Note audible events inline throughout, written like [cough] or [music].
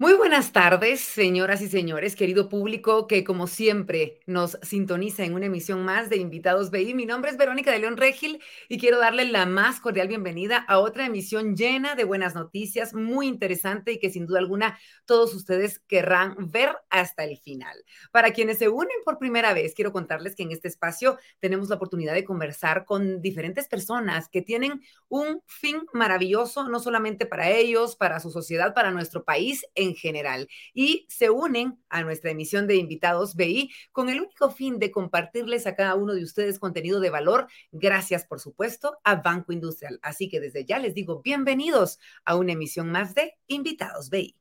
Muy buenas tardes, señoras y señores, querido público que como siempre nos sintoniza en una emisión más de Invitados BI. Mi nombre es Verónica de León Regil y quiero darle la más cordial bienvenida a otra emisión llena de buenas noticias, muy interesante y que sin duda alguna todos ustedes querrán ver hasta el final. Para quienes se unen por primera vez, quiero contarles que en este espacio tenemos la oportunidad de conversar con diferentes personas que tienen un fin maravilloso, no solamente para ellos, para su sociedad, para nuestro país general y se unen a nuestra emisión de invitados BI con el único fin de compartirles a cada uno de ustedes contenido de valor. Gracias, por supuesto, a Banco Industrial. Así que desde ya les digo bienvenidos a una emisión más de Invitados BI.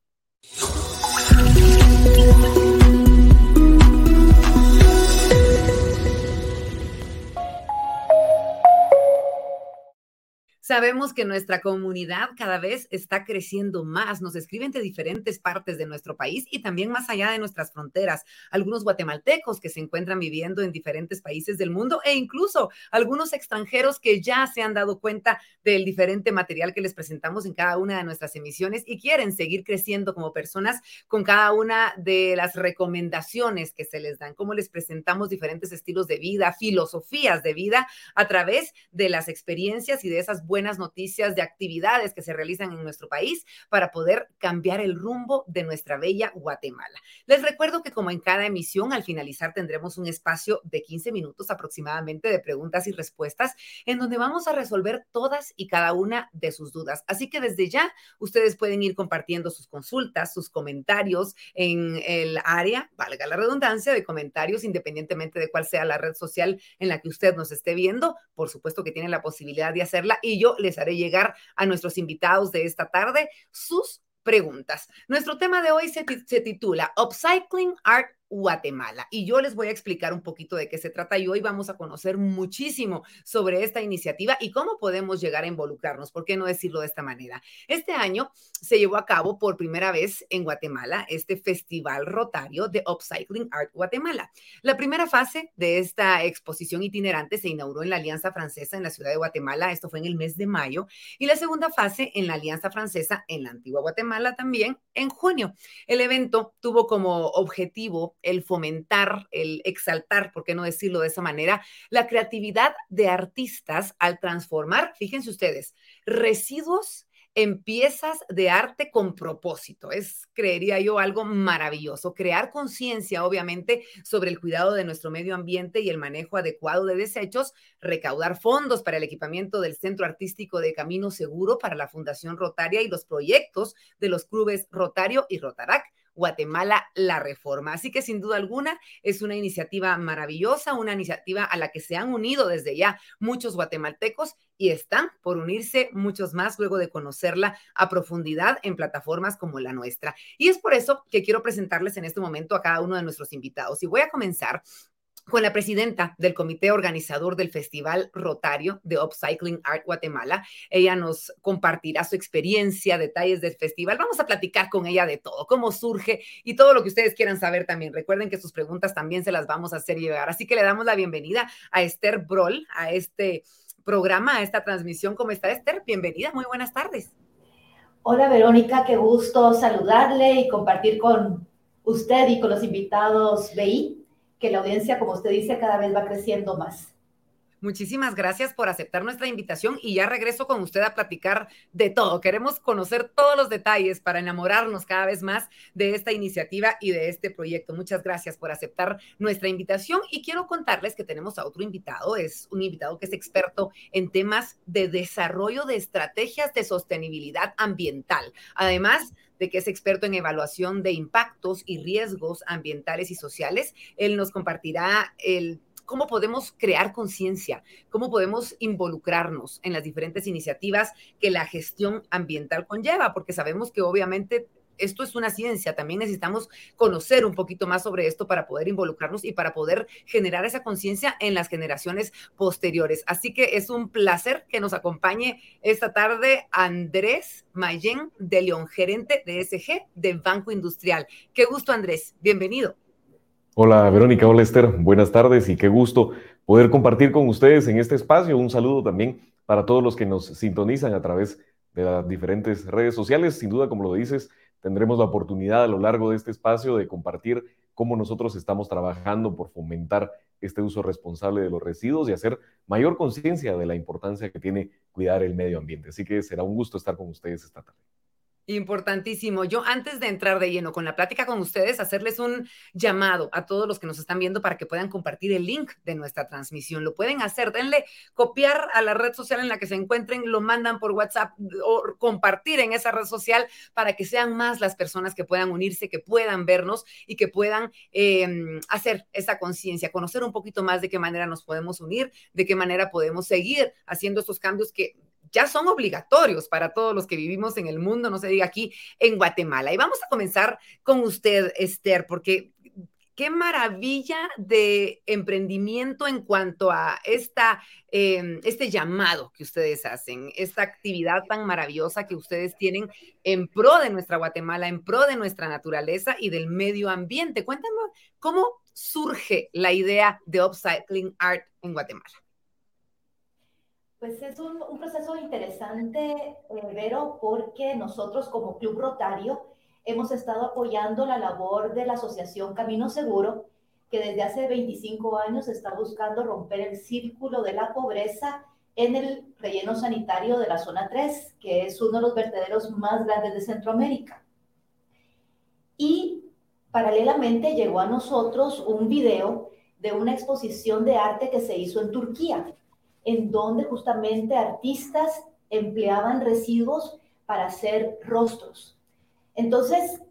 Sabemos que nuestra comunidad cada vez está creciendo más. Nos escriben de diferentes partes de nuestro país y también más allá de nuestras fronteras. Algunos guatemaltecos que se encuentran viviendo en diferentes países del mundo e incluso algunos extranjeros que ya se han dado cuenta del diferente material que les presentamos en cada una de nuestras emisiones y quieren seguir creciendo como personas con cada una de las recomendaciones que se les dan, cómo les presentamos diferentes estilos de vida, filosofías de vida a través de las experiencias y de esas buenas buenas noticias de actividades que se realizan en nuestro país para poder cambiar el rumbo de nuestra bella Guatemala. Les recuerdo que como en cada emisión, al finalizar tendremos un espacio de 15 minutos aproximadamente de preguntas y respuestas en donde vamos a resolver todas y cada una de sus dudas. Así que desde ya ustedes pueden ir compartiendo sus consultas, sus comentarios en el área, valga la redundancia, de comentarios, independientemente de cuál sea la red social en la que usted nos esté viendo. Por supuesto que tienen la posibilidad de hacerla y yo les haré llegar a nuestros invitados de esta tarde sus preguntas. Nuestro tema de hoy se, se titula Upcycling Art Guatemala. Y yo les voy a explicar un poquito de qué se trata y hoy vamos a conocer muchísimo sobre esta iniciativa y cómo podemos llegar a involucrarnos. ¿Por qué no decirlo de esta manera? Este año se llevó a cabo por primera vez en Guatemala este Festival Rotario de Upcycling Art Guatemala. La primera fase de esta exposición itinerante se inauguró en la Alianza Francesa en la ciudad de Guatemala. Esto fue en el mes de mayo. Y la segunda fase en la Alianza Francesa en la antigua Guatemala también en junio. El evento tuvo como objetivo el fomentar, el exaltar, ¿por qué no decirlo de esa manera? La creatividad de artistas al transformar, fíjense ustedes, residuos en piezas de arte con propósito. Es, creería yo, algo maravilloso. Crear conciencia, obviamente, sobre el cuidado de nuestro medio ambiente y el manejo adecuado de desechos, recaudar fondos para el equipamiento del Centro Artístico de Camino Seguro para la Fundación Rotaria y los proyectos de los clubes Rotario y Rotarac Guatemala la Reforma. Así que sin duda alguna es una iniciativa maravillosa, una iniciativa a la que se han unido desde ya muchos guatemaltecos y están por unirse muchos más luego de conocerla a profundidad en plataformas como la nuestra. Y es por eso que quiero presentarles en este momento a cada uno de nuestros invitados. Y voy a comenzar con la presidenta del comité organizador del Festival Rotario de Upcycling Art Guatemala. Ella nos compartirá su experiencia, detalles del festival. Vamos a platicar con ella de todo, cómo surge y todo lo que ustedes quieran saber también. Recuerden que sus preguntas también se las vamos a hacer llegar. Así que le damos la bienvenida a Esther Broll, a este programa, a esta transmisión. ¿Cómo está Esther? Bienvenida, muy buenas tardes. Hola Verónica, qué gusto saludarle y compartir con usted y con los invitados BI que la audiencia, como usted dice, cada vez va creciendo más. Muchísimas gracias por aceptar nuestra invitación y ya regreso con usted a platicar de todo. Queremos conocer todos los detalles para enamorarnos cada vez más de esta iniciativa y de este proyecto. Muchas gracias por aceptar nuestra invitación y quiero contarles que tenemos a otro invitado. Es un invitado que es experto en temas de desarrollo de estrategias de sostenibilidad ambiental. Además, de que es experto en evaluación de impactos y riesgos ambientales y sociales. Él nos compartirá el cómo podemos crear conciencia, cómo podemos involucrarnos en las diferentes iniciativas que la gestión ambiental conlleva, porque sabemos que obviamente esto es una ciencia, también necesitamos conocer un poquito más sobre esto para poder involucrarnos y para poder generar esa conciencia en las generaciones posteriores. Así que es un placer que nos acompañe esta tarde Andrés Mayen de León, gerente de SG de Banco Industrial. Qué gusto, Andrés. Bienvenido. Hola, Verónica. Hola, Esther. Buenas tardes y qué gusto poder compartir con ustedes en este espacio. Un saludo también para todos los que nos sintonizan a través de las diferentes redes sociales. Sin duda, como lo dices, tendremos la oportunidad a lo largo de este espacio de compartir cómo nosotros estamos trabajando por fomentar este uso responsable de los residuos y hacer mayor conciencia de la importancia que tiene cuidar el medio ambiente. Así que será un gusto estar con ustedes esta tarde. Importantísimo. Yo antes de entrar de lleno con la plática con ustedes, hacerles un llamado a todos los que nos están viendo para que puedan compartir el link de nuestra transmisión. Lo pueden hacer, denle copiar a la red social en la que se encuentren, lo mandan por WhatsApp o compartir en esa red social para que sean más las personas que puedan unirse, que puedan vernos y que puedan em, hacer esa conciencia, conocer un poquito más de qué manera nos podemos unir, de qué manera podemos seguir haciendo estos cambios que ya son obligatorios para todos los que vivimos en el mundo, no se diga aquí en Guatemala. Y vamos a comenzar con usted, Esther, porque qué maravilla de emprendimiento en cuanto a esta, em, este llamado que ustedes hacen, esta actividad tan maravillosa que ustedes tienen en pro de nuestra Guatemala, en pro de nuestra naturaleza y del medio ambiente. Cuéntanos cómo surge la idea de Upcycling Art en Guatemala. Pues es un, proceso interesante, eh, Vero, porque nosotros como Club Rotario hemos estado apoyando la labor de la Asociación Camino Seguro, que desde hace 25 años está buscando romper el círculo de la pobreza en el relleno sanitario de la zona 3, que es uno de los vertederos más grandes de Centroamérica. Y paralelamente llegó a nosotros un video de una exposición de arte que se hizo en Turquía en donde justamente artistas empleaban residuos para hacer rostros. Entonces,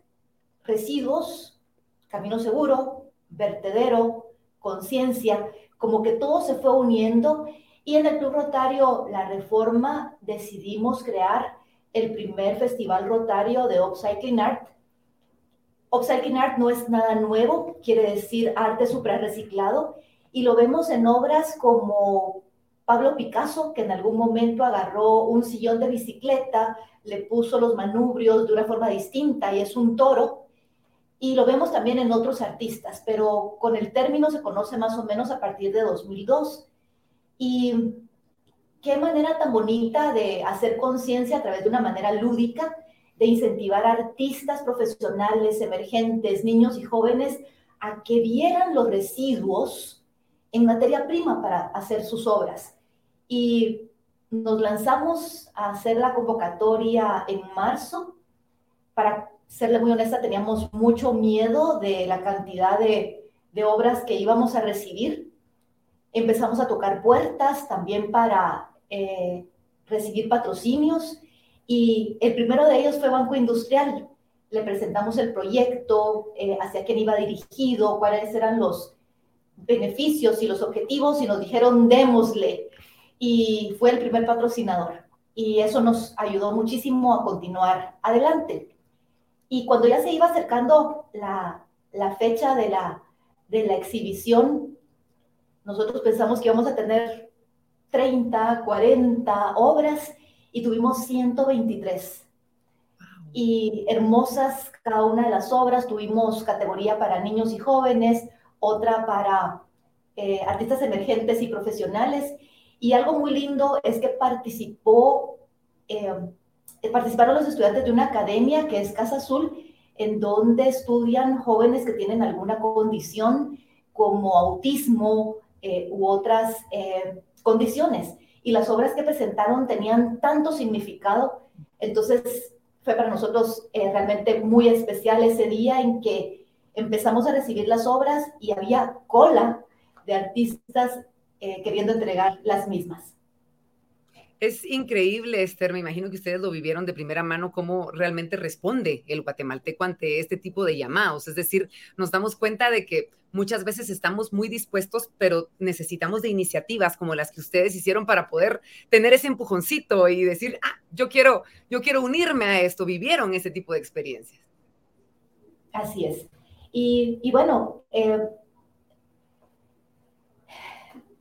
residuos, camino seguro, vertedero, conciencia, como que todo se fue uniendo y en el Club Rotario La Reforma decidimos crear el primer festival rotario de Upcycling Art. Upcycling Art no es nada nuevo, quiere decir arte super reciclado, y lo vemos en obras como Pablo Picasso, que en algún momento agarró un sillón de bicicleta, le puso los manubrios de una forma distinta y es un toro. Y lo vemos también en otros artistas, pero con el término se conoce más o menos a partir de 2002. Y qué manera tan bonita de hacer conciencia a través de una manera lúdica, de incentivar a artistas profesionales, emergentes, niños y jóvenes a que vieran los residuos en materia prima para hacer sus obras y nos lanzamos a hacer la convocatoria en marzo. Para serle muy honesta, teníamos mucho miedo de la cantidad de, obras que íbamos a recibir. Empezamos a tocar puertas también para eh, recibir patrocinios y el primero de ellos fue Banco Industrial. Le presentamos el proyecto, eh, hacia quién iba dirigido, cuáles eran los beneficios y los objetivos y nos dijeron démosle y fue el primer patrocinador. Y eso nos ayudó muchísimo a continuar adelante. Y cuando ya se iba acercando la, la fecha de la, de la exhibición, nosotros pensamos que íbamos a tener 30, 40 obras y tuvimos 123. Y hermosas cada una de las obras, tuvimos categoría para niños y jóvenes, otra para eh, artistas emergentes y profesionales y algo muy lindo es que participó, eh, participaron los estudiantes de una academia que es Casa Azul, en donde estudian jóvenes que tienen alguna condición como autismo eh, u otras eh, condiciones. Y las obras que presentaron tenían tanto significado. Entonces fue para nosotros realmente muy especial ese día en que empezamos a recibir las obras y había cola de artistas eh, queriendo entregar las mismas. Es increíble, Esther, me imagino que ustedes lo vivieron de primera mano, cómo realmente responde el guatemalteco ante este tipo de llamados. Es decir, nos damos cuenta de que muchas veces estamos muy dispuestos, pero necesitamos de iniciativas como las que ustedes hicieron para poder tener ese empujoncito y decir, ah, yo quiero, yo quiero unirme a esto. Vivieron ese tipo de experiencias. Así es. Y, y bueno, eh,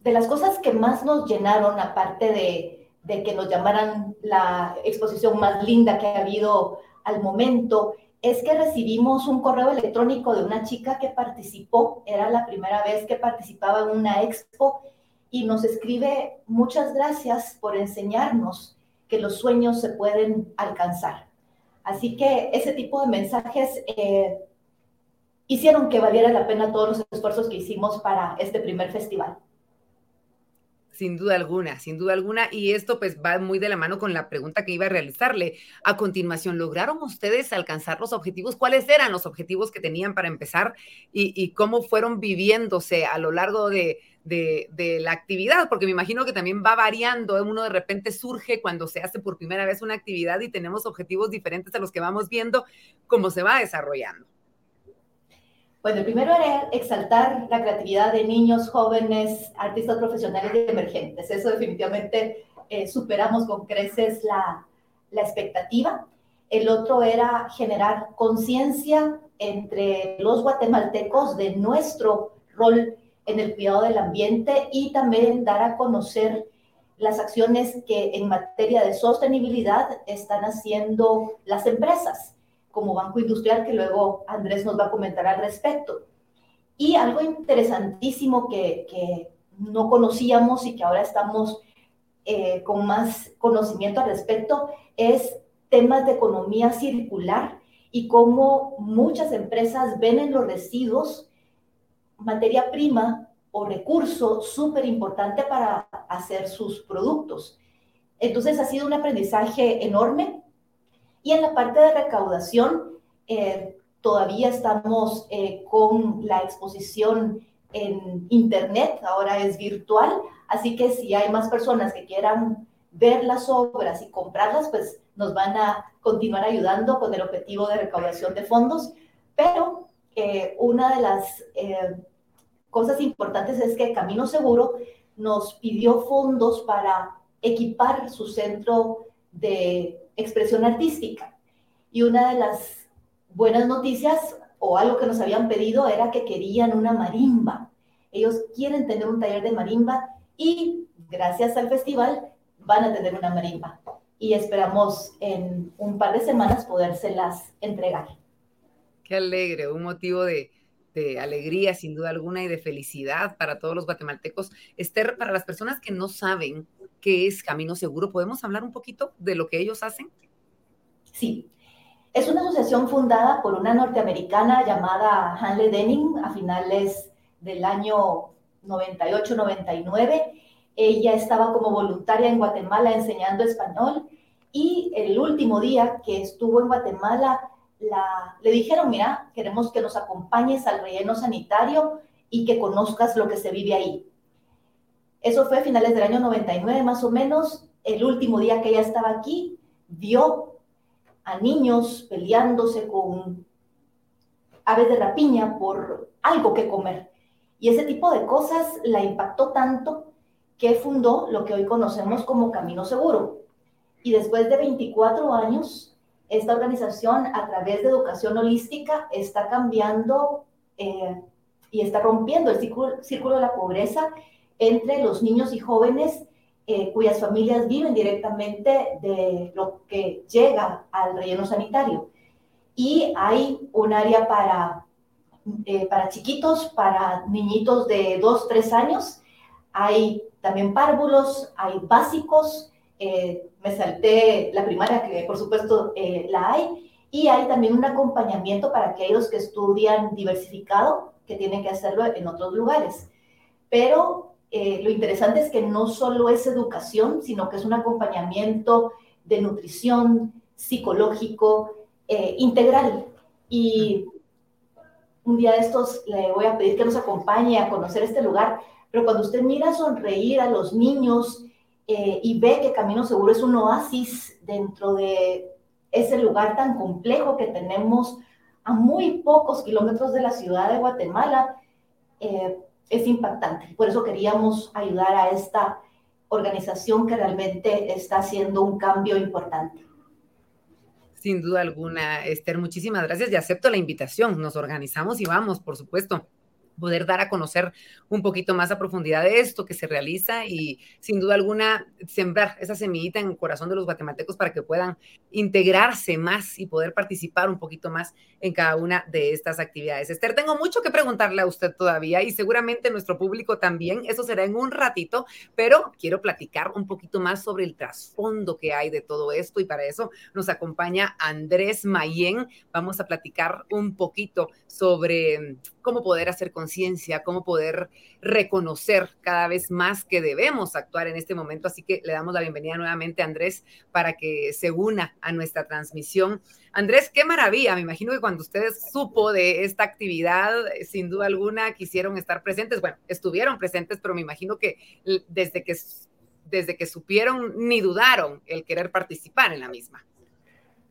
de las cosas que más nos llenaron, aparte de, que nos llamaran la exposición más linda que ha habido al momento, es que recibimos un correo electrónico de una chica que participó, era la primera vez que participaba en una expo, y nos escribe, muchas gracias por enseñarnos que los sueños se pueden alcanzar. Así que ese tipo de mensajes eh, hicieron que valiera la pena todos los esfuerzos que hicimos para este primer festival. Sin duda alguna, sin duda alguna. Y esto pues va muy de la mano con la pregunta que iba a realizarle. A continuación, ¿lograron ustedes alcanzar los objetivos? ¿Cuáles eran los objetivos que tenían para empezar y, cómo fueron viviéndose a lo largo de, de, la actividad? Porque me imagino que también va variando. Uno de repente surge cuando se hace por primera vez una actividad y tenemos objetivos diferentes a los que vamos viendo cómo se va desarrollando. Bueno, el primero era exaltar la creatividad de niños, jóvenes, artistas profesionales y emergentes. Eso definitivamente eh, superamos con creces la, la expectativa. El otro era generar conciencia entre los guatemaltecos de nuestro rol en el cuidado del ambiente y también dar a conocer las acciones que en materia de sostenibilidad están haciendo las empresas como Banco Industrial, que luego Andrés nos va a comentar al respecto. Y algo interesantísimo que, que no conocíamos y que ahora estamos eh, con más conocimiento al respecto es temas de economía circular y cómo muchas empresas ven en los residuos materia prima o recurso súper importante para hacer sus productos. Entonces ha sido un aprendizaje enorme y en la parte de recaudación, eh, todavía estamos eh, con la exposición en Internet, ahora es virtual, así que si hay más personas que quieran ver las obras y comprarlas, pues nos van a continuar ayudando con el objetivo de recaudación de fondos. Pero eh, una de las cosas importantes es que Camino Seguro nos pidió fondos para equipar su centro de expresión artística. Y una de las buenas noticias o algo que nos habían pedido era que querían una marimba. Ellos quieren tener un taller de marimba y gracias al festival van a tener una marimba. Y esperamos en un par de semanas podérselas entregar. Qué alegre, un motivo de, de alegría sin duda alguna y de felicidad para todos los guatemaltecos. Esther, para las personas que no saben qué es Camino Seguro, ¿podemos hablar un poquito de lo que ellos hacen? Sí. Es una asociación fundada por una norteamericana llamada Hanley Denning a finales del año 98-99. Ella estaba como voluntaria en Guatemala enseñando español y el último día que estuvo en Guatemala le dijeron, mira, queremos que nos acompañes al relleno sanitario y que conozcas lo que se vive ahí. Eso fue a finales del año 99 más o menos. El último día que ella estaba aquí, vio a niños peleándose con aves de rapiña por algo que comer. Y ese tipo de cosas la impactó tanto que fundó lo que hoy conocemos como Camino Seguro. Y después de 24 años esta organización a través de educación holística está cambiando eh, y está rompiendo el círculo, de la pobreza entre los niños y jóvenes eh, cuyas familias viven directamente de lo que llega al relleno sanitario. Y hay un área para, eh, para chiquitos, para niñitos de 2, 3 años. Hay también párvulos, hay básicos, eh, me salté la primaria, que por supuesto eh, la hay, y hay también un acompañamiento para aquellos que estudian diversificado, que tienen que hacerlo en otros lugares. Pero eh, lo interesante es que no solo es educación, sino que es un acompañamiento de nutrición, psicológico, integral. Y un día de estos le voy a pedir que nos acompañe a conocer este lugar, pero cuando usted mira sonreír a los niños, eh, y ve que Camino Seguro es un oasis dentro de ese lugar tan complejo que tenemos a muy pocos kilómetros de la ciudad de Guatemala, eh, es impactante. Por eso queríamos ayudar a esta organización que realmente está haciendo un cambio importante. Sin duda alguna, Esther, muchísimas gracias y acepto la invitación. Nos organizamos y vamos, por supuesto. Poder dar a conocer un poquito más a profundidad de esto que se realiza y sin duda alguna sembrar esa semillita en el corazón de los guatemaltecos para que puedan integrarse más y poder participar un poquito más en cada una de estas actividades. Esther, tengo mucho que preguntarle a usted todavía y seguramente nuestro público también. Eso será en un ratito, pero quiero platicar un poquito más sobre el trasfondo que hay de todo esto y para eso nos acompaña Andrés Mayen. Vamos a platicar un poquito sobre cómo poder hacer conciencia, cómo poder reconocer cada vez más que debemos actuar en este momento. Así que le damos la bienvenida nuevamente a Andrés para que se una a nuestra transmisión. Andrés, qué maravilla. Me imagino que cuando ustedes supo de esta actividad, sin duda alguna quisieron estar presentes. Bueno, estuvieron presentes, pero me imagino que desde que, desde que supieron ni dudaron el querer participar en la misma.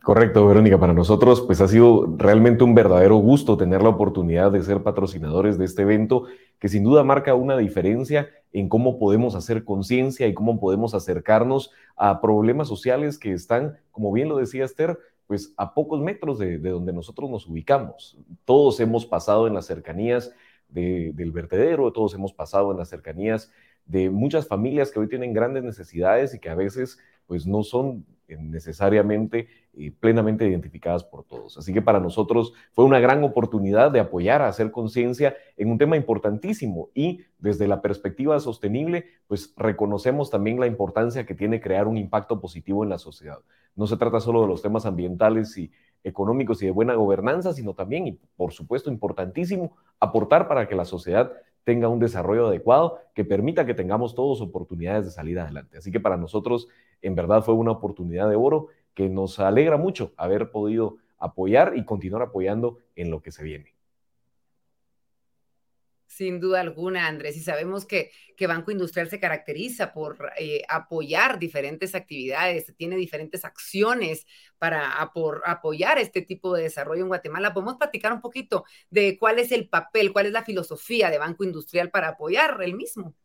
Correcto, Verónica. Para nosotros, pues ha sido realmente un verdadero gusto tener la oportunidad de ser patrocinadores de este evento, que sin duda marca una diferencia en cómo podemos hacer conciencia y cómo podemos acercarnos a problemas sociales que están, como bien lo decía Esther, pues a pocos metros de, donde nosotros nos ubicamos. Todos hemos pasado en las cercanías del vertedero, todos hemos pasado en las cercanías de muchas familias que hoy tienen grandes necesidades y que a veces pues no son necesariamente y plenamente identificadas por todos. Así que para nosotros fue una gran oportunidad de apoyar a hacer conciencia en un tema importantísimo y desde la perspectiva sostenible, pues reconocemos también la importancia que tiene crear un impacto positivo en la sociedad. No se trata solo de los temas ambientales y económicos y de buena gobernanza, sino también, y por supuesto importantísimo, aportar para que la sociedad tenga un desarrollo adecuado que permita que tengamos todos oportunidades de salir adelante. Así que para nosotros, en verdad, fue una oportunidad de oro que nos alegra mucho haber podido apoyar y continuar apoyando en lo que se viene. Sin duda alguna, Andrés. Y sabemos que, que Banco Industrial se caracteriza por eh, apoyar diferentes actividades, tiene diferentes acciones para apoyar este tipo de desarrollo en Guatemala. ¿Podemos platicar un poquito de cuál es el papel, cuál es la filosofía de Banco Industrial para apoyar el mismo?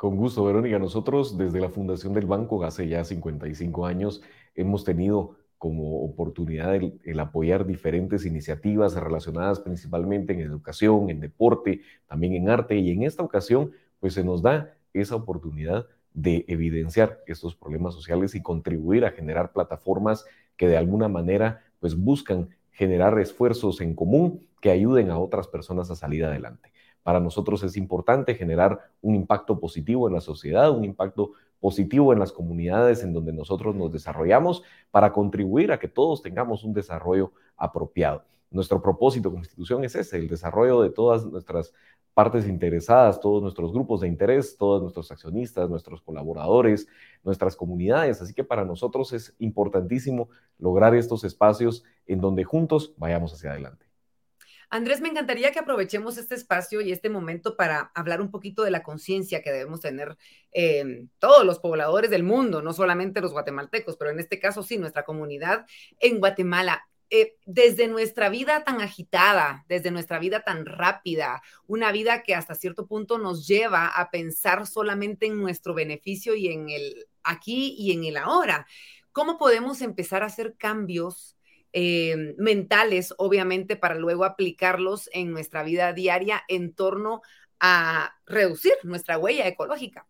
Con gusto, Verónica. Nosotros desde la fundación del banco hace ya 55 años hemos tenido como oportunidad el, apoyar diferentes iniciativas relacionadas principalmente en educación, en deporte, también en arte y en esta ocasión pues se nos da esa oportunidad de evidenciar estos problemas sociales y contribuir a generar plataformas que de alguna manera pues buscan generar esfuerzos en común que ayuden a otras personas a salir adelante. Para nosotros es importante generar un impacto positivo en la sociedad, un impacto positivo en las comunidades en donde nosotros nos desarrollamos para contribuir a que todos tengamos un desarrollo apropiado. Nuestro propósito como institución es ese, el desarrollo de todas nuestras partes interesadas, todos nuestros grupos de interés, todos nuestros accionistas, nuestros colaboradores, nuestras comunidades. Así que para nosotros es importantísimo lograr estos espacios en donde juntos vayamos hacia adelante. Andrés, me encantaría que aprovechemos este espacio y este momento para hablar un poquito de la conciencia que debemos tener eh, todos los pobladores del mundo, no solamente los guatemaltecos, pero en este caso sí, nuestra comunidad en Guatemala. Eh, desde nuestra vida tan agitada, desde nuestra vida tan rápida, una vida que hasta cierto punto nos lleva a pensar solamente en nuestro beneficio y en el aquí y en el ahora. ¿Cómo podemos empezar a hacer cambios eh, mentales, obviamente, para luego aplicarlos en nuestra vida diaria en torno a reducir nuestra huella ecológica.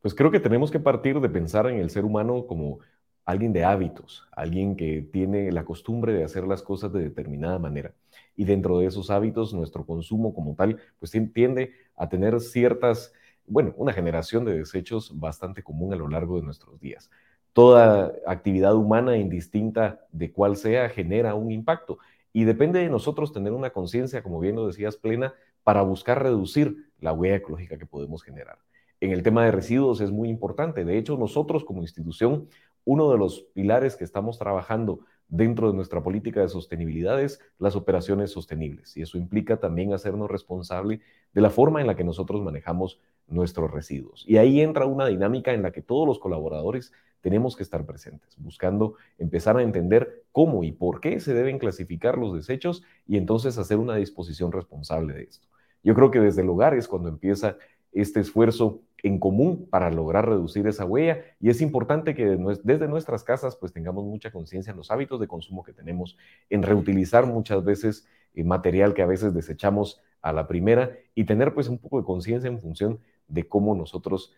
Pues creo que tenemos que partir de pensar en el ser humano como alguien de hábitos, alguien que tiene la costumbre de hacer las cosas de determinada manera. Y dentro de esos hábitos, nuestro consumo como tal, pues tiende a tener ciertas, bueno, una generación de desechos bastante común a lo largo de nuestros días toda actividad humana, indistinta de cuál sea, genera un impacto. Y depende de nosotros tener una conciencia, como bien lo decías, plena, para buscar reducir la huella ecológica que podemos generar. En el tema de residuos es muy importante. De hecho, nosotros como institución, uno de los pilares que estamos trabajando dentro de nuestra política de sostenibilidad es las operaciones sostenibles. Y eso implica también hacernos responsable de la forma en la que nosotros manejamos nuestros residuos. Y ahí entra una dinámica en la que todos los colaboradores tenemos que estar presentes, buscando empezar a entender cómo y por qué se deben clasificar los desechos y entonces hacer una disposición responsable de esto. Yo creo que desde el hogar es cuando empieza este esfuerzo en común para lograr reducir esa huella y es importante que desde nuestras casas pues tengamos mucha conciencia en los hábitos de consumo que tenemos, en reutilizar muchas veces eh, material que a veces desechamos a la primera y tener pues un poco de conciencia en función de cómo nosotros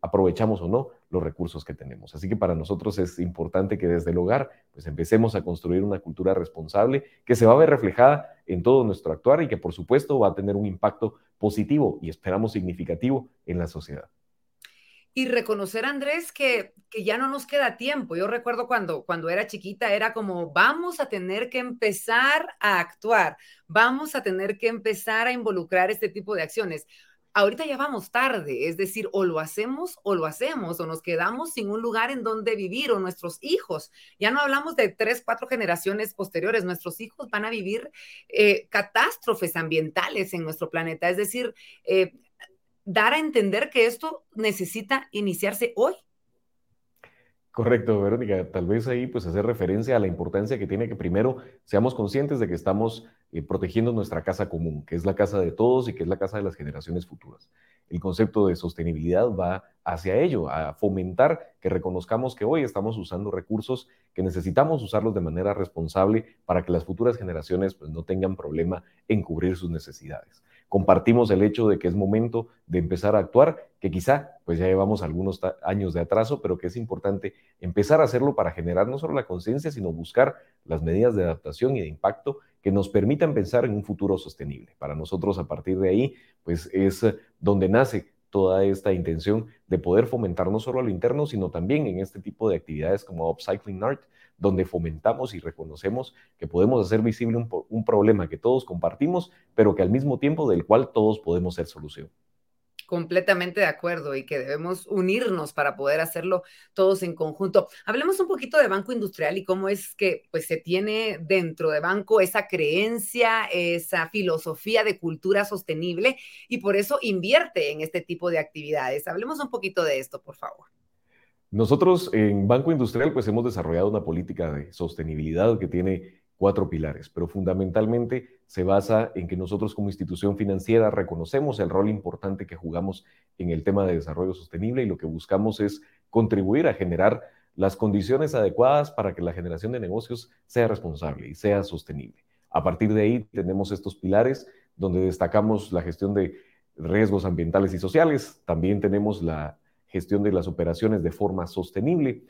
aprovechamos o no los recursos que tenemos. Así que para nosotros es importante que desde el hogar pues empecemos a construir una cultura responsable que se va a ver reflejada en todo nuestro actuar y que por supuesto va a tener un impacto positivo y esperamos significativo en la sociedad y reconocer, Andrés, que, que, ya no nos queda tiempo. Yo recuerdo cuando, cuando era chiquita, era como, vamos a tener que empezar a actuar, vamos a tener que empezar a involucrar este tipo de acciones. Ahorita ya vamos tarde, es decir, o lo hacemos o lo hacemos, o nos quedamos sin un lugar en donde vivir, o nuestros hijos. Ya no hablamos de tres, cuatro generaciones posteriores, nuestros hijos van a vivir eh, catástrofes ambientales en nuestro planeta, es decir, eh, dar a entender que esto necesita iniciarse hoy. Correcto, Verónica. Tal vez ahí pues hacer referencia a la importancia que tiene que primero seamos conscientes de que estamos eh, protegiendo nuestra casa común, que es la casa de todos y que es la casa de las generaciones futuras. El concepto de sostenibilidad va hacia ello, a fomentar que reconozcamos que hoy estamos usando recursos que necesitamos usarlos de manera responsable para que las futuras generaciones pues, no tengan problema en cubrir sus necesidades compartimos el hecho de que es momento de empezar a actuar, que quizá pues ya llevamos algunos años de atraso, pero que es importante empezar a hacerlo para generar no solo la conciencia, sino buscar las medidas de adaptación y de impacto que nos permitan pensar en un futuro sostenible. Para nosotros a partir de ahí pues es donde nace toda esta intención de poder fomentar no solo a lo interno, sino también en este tipo de actividades como Upcycling Art, donde fomentamos y reconocemos que podemos hacer visible un, problema que todos compartimos, pero que al mismo tiempo del cual todos podemos ser solución completamente de acuerdo y que debemos unirnos para poder hacerlo todos en conjunto. Hablemos un poquito de Banco Industrial y cómo es que pues se tiene dentro de Banco esa creencia, esa filosofía de cultura sostenible y por eso invierte en este tipo de actividades. Hablemos un poquito de esto, por favor. Nosotros en Banco Industrial pues hemos desarrollado una política de sostenibilidad que tiene cuatro pilares, pero fundamentalmente se basa en que nosotros como institución financiera reconocemos el rol importante que jugamos en el tema de desarrollo sostenible y lo que buscamos es contribuir a generar las condiciones adecuadas para que la generación de negocios sea responsable y sea sostenible. A partir de ahí tenemos estos pilares donde destacamos la gestión de riesgos ambientales y sociales, también tenemos la gestión de las operaciones de forma sostenible,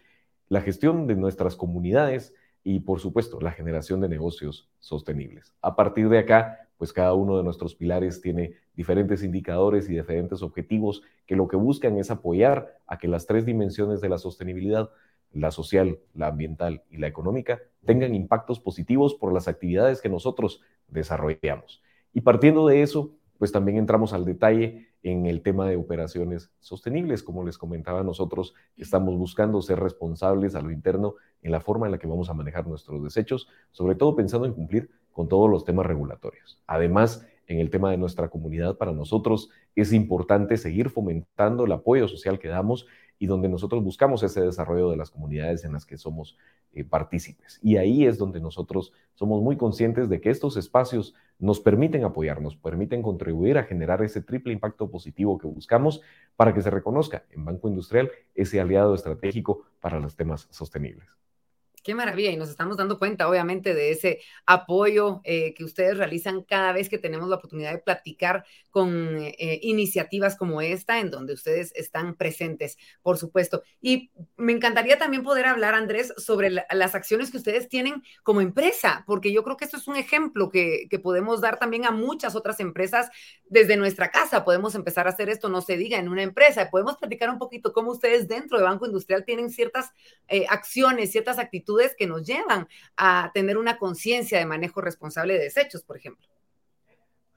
la gestión de nuestras comunidades y, por supuesto, la generación de negocios sostenibles. A partir de acá, pues cada uno de nuestros pilares tiene diferentes indicadores y diferentes objetivos que lo que buscan es apoyar a que las tres dimensiones de la sostenibilidad, la social, la ambiental y la económica, tengan impactos positivos por las actividades que nosotros desarrollamos. Y partiendo de eso, pues también entramos al detalle en el tema de operaciones sostenibles. Como les comentaba, nosotros estamos buscando ser responsables a lo interno en la forma en la que vamos a manejar nuestros desechos, sobre todo pensando en cumplir con todos los temas regulatorios. Además, en el tema de nuestra comunidad, para nosotros es importante seguir fomentando el apoyo social que damos y donde nosotros buscamos ese desarrollo de las comunidades en las que somos eh, partícipes. Y ahí es donde nosotros somos muy conscientes de que estos espacios nos permiten apoyarnos, permiten contribuir a generar ese triple impacto positivo que buscamos para que se reconozca en Banco Industrial ese aliado estratégico para los temas sostenibles. Qué maravilla, y nos estamos dando cuenta, obviamente, de ese apoyo eh, que ustedes realizan cada vez que tenemos la oportunidad de platicar con eh, iniciativas como esta, en donde ustedes están presentes, por supuesto. Y me encantaría también poder hablar, Andrés, sobre las acciones que ustedes tienen como empresa, porque yo creo que esto es un ejemplo que, podemos dar también a muchas otras empresas desde nuestra casa. Podemos empezar a hacer esto, no se diga, en una empresa. Podemos platicar un poquito cómo ustedes dentro de Banco Industrial tienen ciertas eh, acciones, ciertas actitudes que nos llevan a tener una conciencia de manejo responsable de desechos, por ejemplo.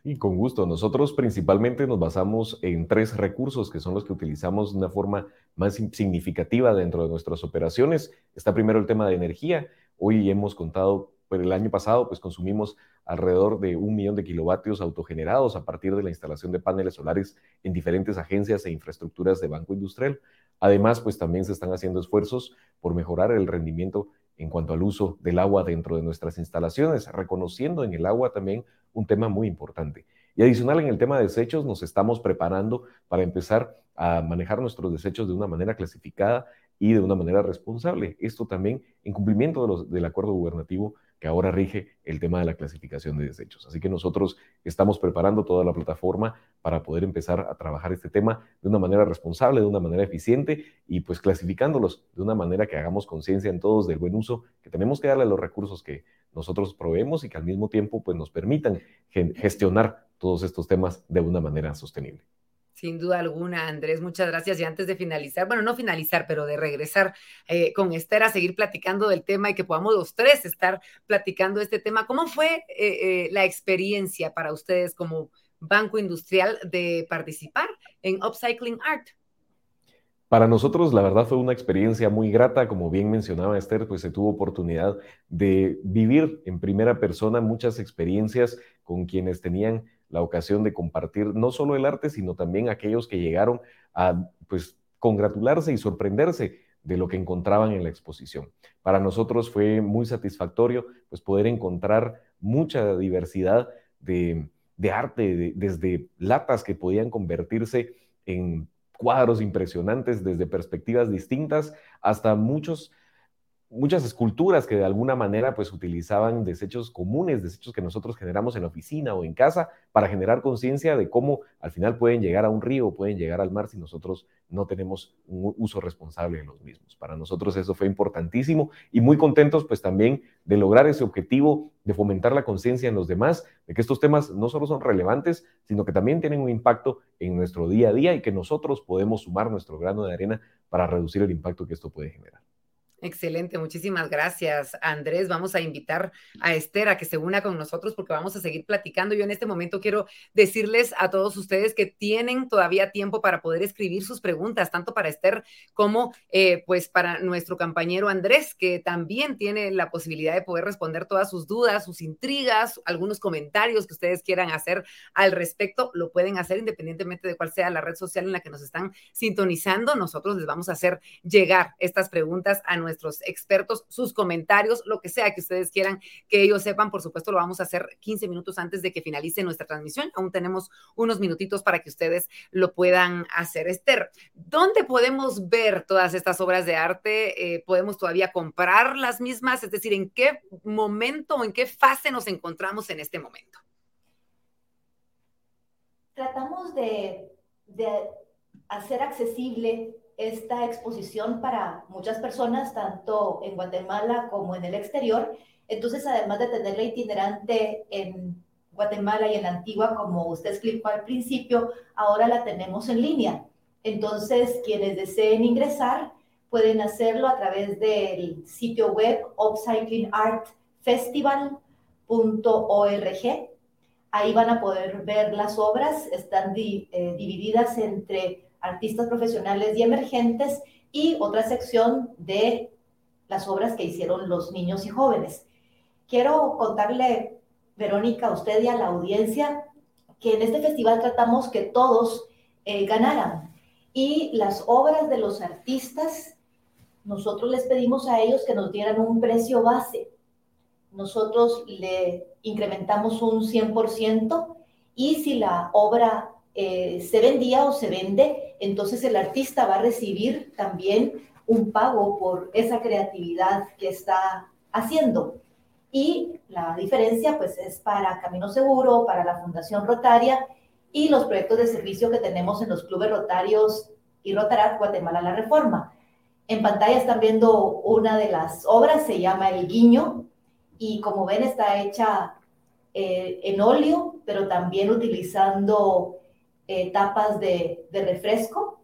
Y con gusto. Nosotros principalmente nos basamos en tres recursos que son los que utilizamos de una forma más significativa dentro de nuestras operaciones. Está primero el tema de energía. Hoy hemos contado, pues el año pasado, pues consumimos alrededor de un millón de kilovatios autogenerados a partir de la instalación de paneles solares en diferentes agencias e infraestructuras de Banco Industrial. Además, pues también se están haciendo esfuerzos por mejorar el rendimiento en cuanto al uso del agua dentro de nuestras instalaciones, reconociendo en el agua también un tema muy importante. Y adicional en el tema de desechos, nos estamos preparando para empezar a manejar nuestros desechos de una manera clasificada y de una manera responsable. Esto también en cumplimiento de los, del acuerdo gubernativo que ahora rige el tema de la clasificación de desechos. Así que nosotros estamos preparando toda la plataforma para poder empezar a trabajar este tema de una manera responsable, de una manera eficiente y pues clasificándolos de una manera que hagamos conciencia en todos del buen uso que tenemos que darle a los recursos que nosotros proveemos y que al mismo tiempo pues nos permitan gestionar todos estos temas de una manera sostenible. Sin duda alguna, Andrés, muchas gracias. Y antes de finalizar, bueno, no finalizar, pero de regresar eh, con Esther a seguir platicando del tema y que podamos los tres estar platicando este tema, ¿cómo fue eh, eh, la experiencia para ustedes como Banco Industrial de participar en Upcycling Art? Para nosotros, la verdad, fue una experiencia muy grata. Como bien mencionaba Esther, pues se tuvo oportunidad de vivir en primera persona muchas experiencias con quienes tenían la ocasión de compartir no solo el arte, sino también aquellos que llegaron a pues congratularse y sorprenderse de lo que encontraban en la exposición. Para nosotros fue muy satisfactorio pues poder encontrar mucha diversidad de, arte, desde latas que podían convertirse en cuadros impresionantes desde perspectivas distintas hasta muchos muchas esculturas que de alguna manera pues utilizaban desechos comunes, desechos que nosotros generamos en la oficina o en casa para generar conciencia de cómo al final pueden llegar a un río, pueden llegar al mar si nosotros no tenemos un uso responsable de los mismos. Para nosotros eso fue importantísimo y muy contentos pues también de lograr ese objetivo de fomentar la conciencia en los demás, de que estos temas no solo son relevantes, sino que también tienen un impacto en nuestro día a día y que nosotros podemos sumar nuestro grano de arena para reducir el impacto que esto puede generar. Excelente, muchísimas gracias, Andrés. Vamos a invitar a Esther a que se una con nosotros porque vamos a seguir platicando. Yo en este momento quiero decirles a todos ustedes que tienen todavía tiempo para poder escribir sus preguntas, tanto para Esther como eh, pues para nuestro compañero Andrés, que también tiene la posibilidad de poder responder todas sus dudas, sus intrigas, algunos comentarios que ustedes quieran hacer al respecto, lo pueden hacer independientemente de cuál sea la red social en la que nos están sintonizando. Nosotros les vamos a hacer llegar estas preguntas a nuestro nuestros expertos sus comentarios, lo que sea que ustedes quieran que ellos sepan. Por supuesto, lo vamos a hacer 15 minutos antes de que finalice nuestra transmisión. Aún tenemos unos minutitos para que ustedes lo puedan hacer. Esther, ¿dónde podemos ver todas estas obras de arte? Eh, ¿Podemos todavía comprar las mismas? Es decir, ¿en qué momento o en qué fase nos encontramos en este momento? Tratamos de, de hacer accesible esta exposición para muchas personas, tanto en Guatemala como en el exterior. Entonces, además de tenerla itinerante en Guatemala y en la Antigua, como usted explicó al principio, ahora la tenemos en línea. Entonces, quienes deseen ingresar pueden hacerlo a través del sitio web upcyclingartfestival.org. Ahí van a poder ver las obras, están eh, divididas entre artistas profesionales y emergentes y otra sección de las obras que hicieron los niños y jóvenes. Quiero contarle, Verónica, a usted y a la audiencia, que en este festival tratamos que todos eh, ganaran y las obras de los artistas, nosotros les pedimos a ellos que nos dieran un precio base. Nosotros le incrementamos un 100% y si la obra eh, se vendía o se vende, entonces el artista va a recibir también un pago por esa creatividad que está haciendo. Y la diferencia pues es para Camino Seguro, para la Fundación Rotaria y los proyectos de servicio que tenemos en los clubes rotarios y Rotarat Guatemala La Reforma. En pantalla están viendo una de las obras, se llama El Guiño, y como ven está hecha eh, en óleo, pero también utilizando eh, tapas de, refresco.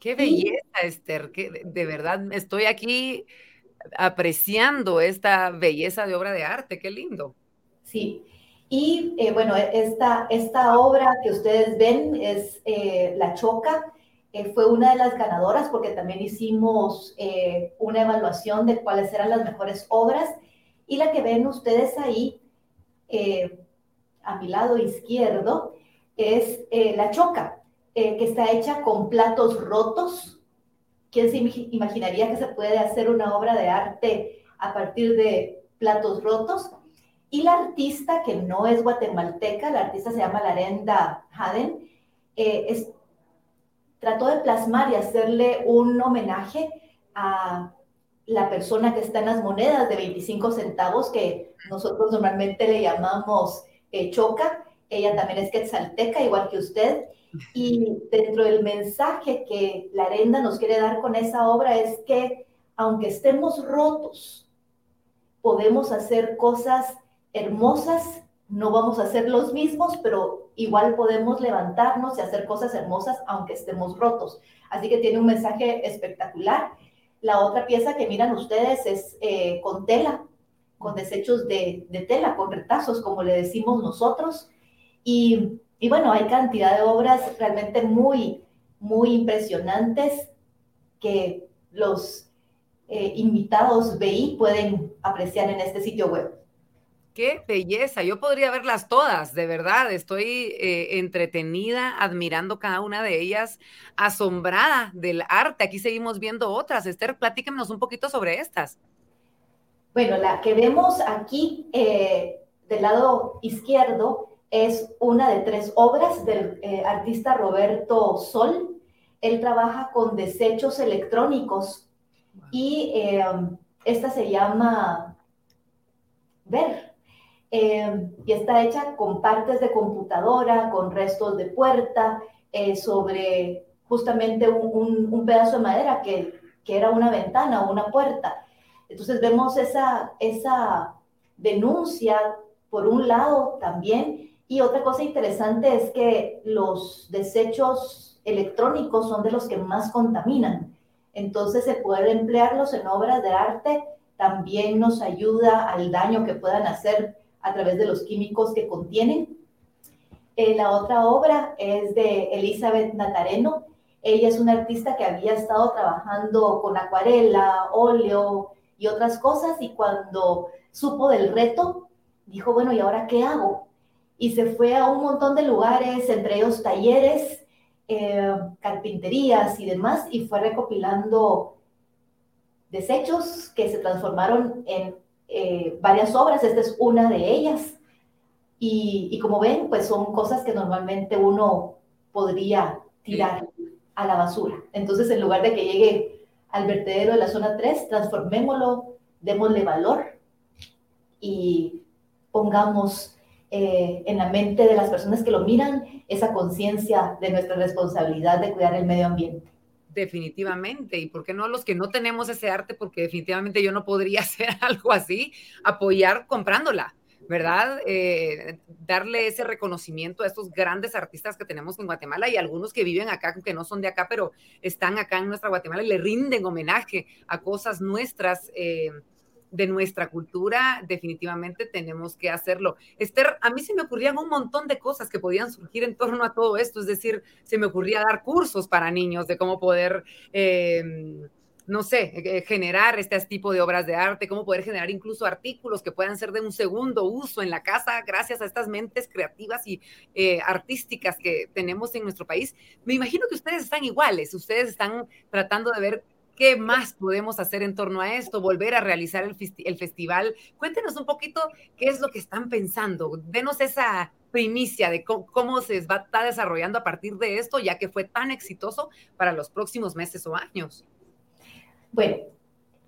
Qué belleza, Esther, que de verdad estoy aquí apreciando esta belleza de obra de arte, qué lindo. Sí, y eh, bueno, esta, esta obra que ustedes ven es eh, La Choca, fue una de las ganadoras porque también hicimos una evaluación de cuáles eran las mejores obras y la que ven ustedes ahí a mi lado izquierdo es eh, la choca, eh, que está hecha con platos rotos. ¿Quién se imaginaría que se puede hacer una obra de arte a partir de platos rotos? Y la artista, que no es guatemalteca, la artista se llama Larenda Haden, eh, trató de plasmar y hacerle un homenaje a la persona que está en las monedas de 25 centavos, que nosotros normalmente le llamamos eh, choca. Ella también es quetzalteca, igual que usted. Y dentro del mensaje que la arenda nos quiere dar con esa obra es que aunque estemos rotos, podemos hacer cosas hermosas, no vamos a ser los mismos, pero igual podemos levantarnos y hacer cosas hermosas aunque estemos rotos. Así que tiene un mensaje espectacular. La otra pieza que miran ustedes es eh, con tela, con desechos de, de, tela, con retazos, como le decimos nosotros. Y, y bueno, hay cantidad de obras realmente muy, muy impresionantes que los eh, invitados BI pueden apreciar en este sitio web. Qué belleza, yo podría verlas todas, de verdad, estoy eh, entretenida, admirando cada una de ellas, asombrada del arte. Aquí seguimos viendo otras. Esther, platíquenos un poquito sobre estas. Bueno, la que vemos aquí eh, del lado izquierdo es una de tres obras del eh, artista Roberto Sol. Él trabaja con desechos electrónicos y esta se llama Ver eh, y está hecha con partes de computadora, con restos de puerta, eh, sobre justamente un, pedazo de madera que, que, era una ventana o una puerta. Entonces vemos esa, esa denuncia por un lado también. Y otra cosa interesante es que los desechos electrónicos son de los que más contaminan. Entonces, el poder emplearlos en obras de arte también nos ayuda al daño que puedan hacer a través de los químicos que contienen. Eh, la otra obra es de Elizabeth Natareno. Ella es una artista que había estado trabajando con acuarela, óleo y otras cosas y cuando supo del reto, dijo, bueno, ¿y ahora qué hago? Y se fue a un montón de lugares, entre ellos talleres, eh, carpinterías y demás, y fue recopilando desechos que se transformaron en eh, varias obras, esta es una de ellas. Y, como ven, pues son cosas que normalmente uno podría tirar a la basura. Entonces, en lugar de que llegue al vertedero de la zona 3, transformémoslo, démosle valor y pongamos eh, en la mente de las personas que lo miran esa conciencia de nuestra responsabilidad de cuidar el medio ambiente. Definitivamente. ¿Y por qué no los que no tenemos ese arte? Porque definitivamente yo no podría [laughs] hacer algo así, apoyar comprándola, ¿verdad? Eh, darle ese reconocimiento a estos grandes artistas que tenemos en Guatemala y algunos que viven acá, que no son de acá, pero están acá en nuestra Guatemala y le rinden homenaje a cosas nuestras. Eh, de nuestra cultura, definitivamente tenemos que hacerlo. Esther, a mí se me ocurrían un montón de cosas que podían surgir en torno a todo esto, es decir, se me ocurría dar cursos para niños de cómo poder... Em, no sé, eh, generar este tipo de obras de arte, cómo poder generar incluso artículos que puedan ser de un segundo uso en la casa gracias a estas mentes creativas y eh, artísticas que tenemos en nuestro país. Me imagino que ustedes están iguales, ustedes están tratando de ver ¿Qué más podemos hacer en torno a esto? Volver a realizar el, festival. Cuéntenos un poquito qué es lo que están pensando. Denos esa primicia de cómo, se va, está desarrollando a partir de esto, ya que fue tan exitoso para los próximos meses o años. Bueno,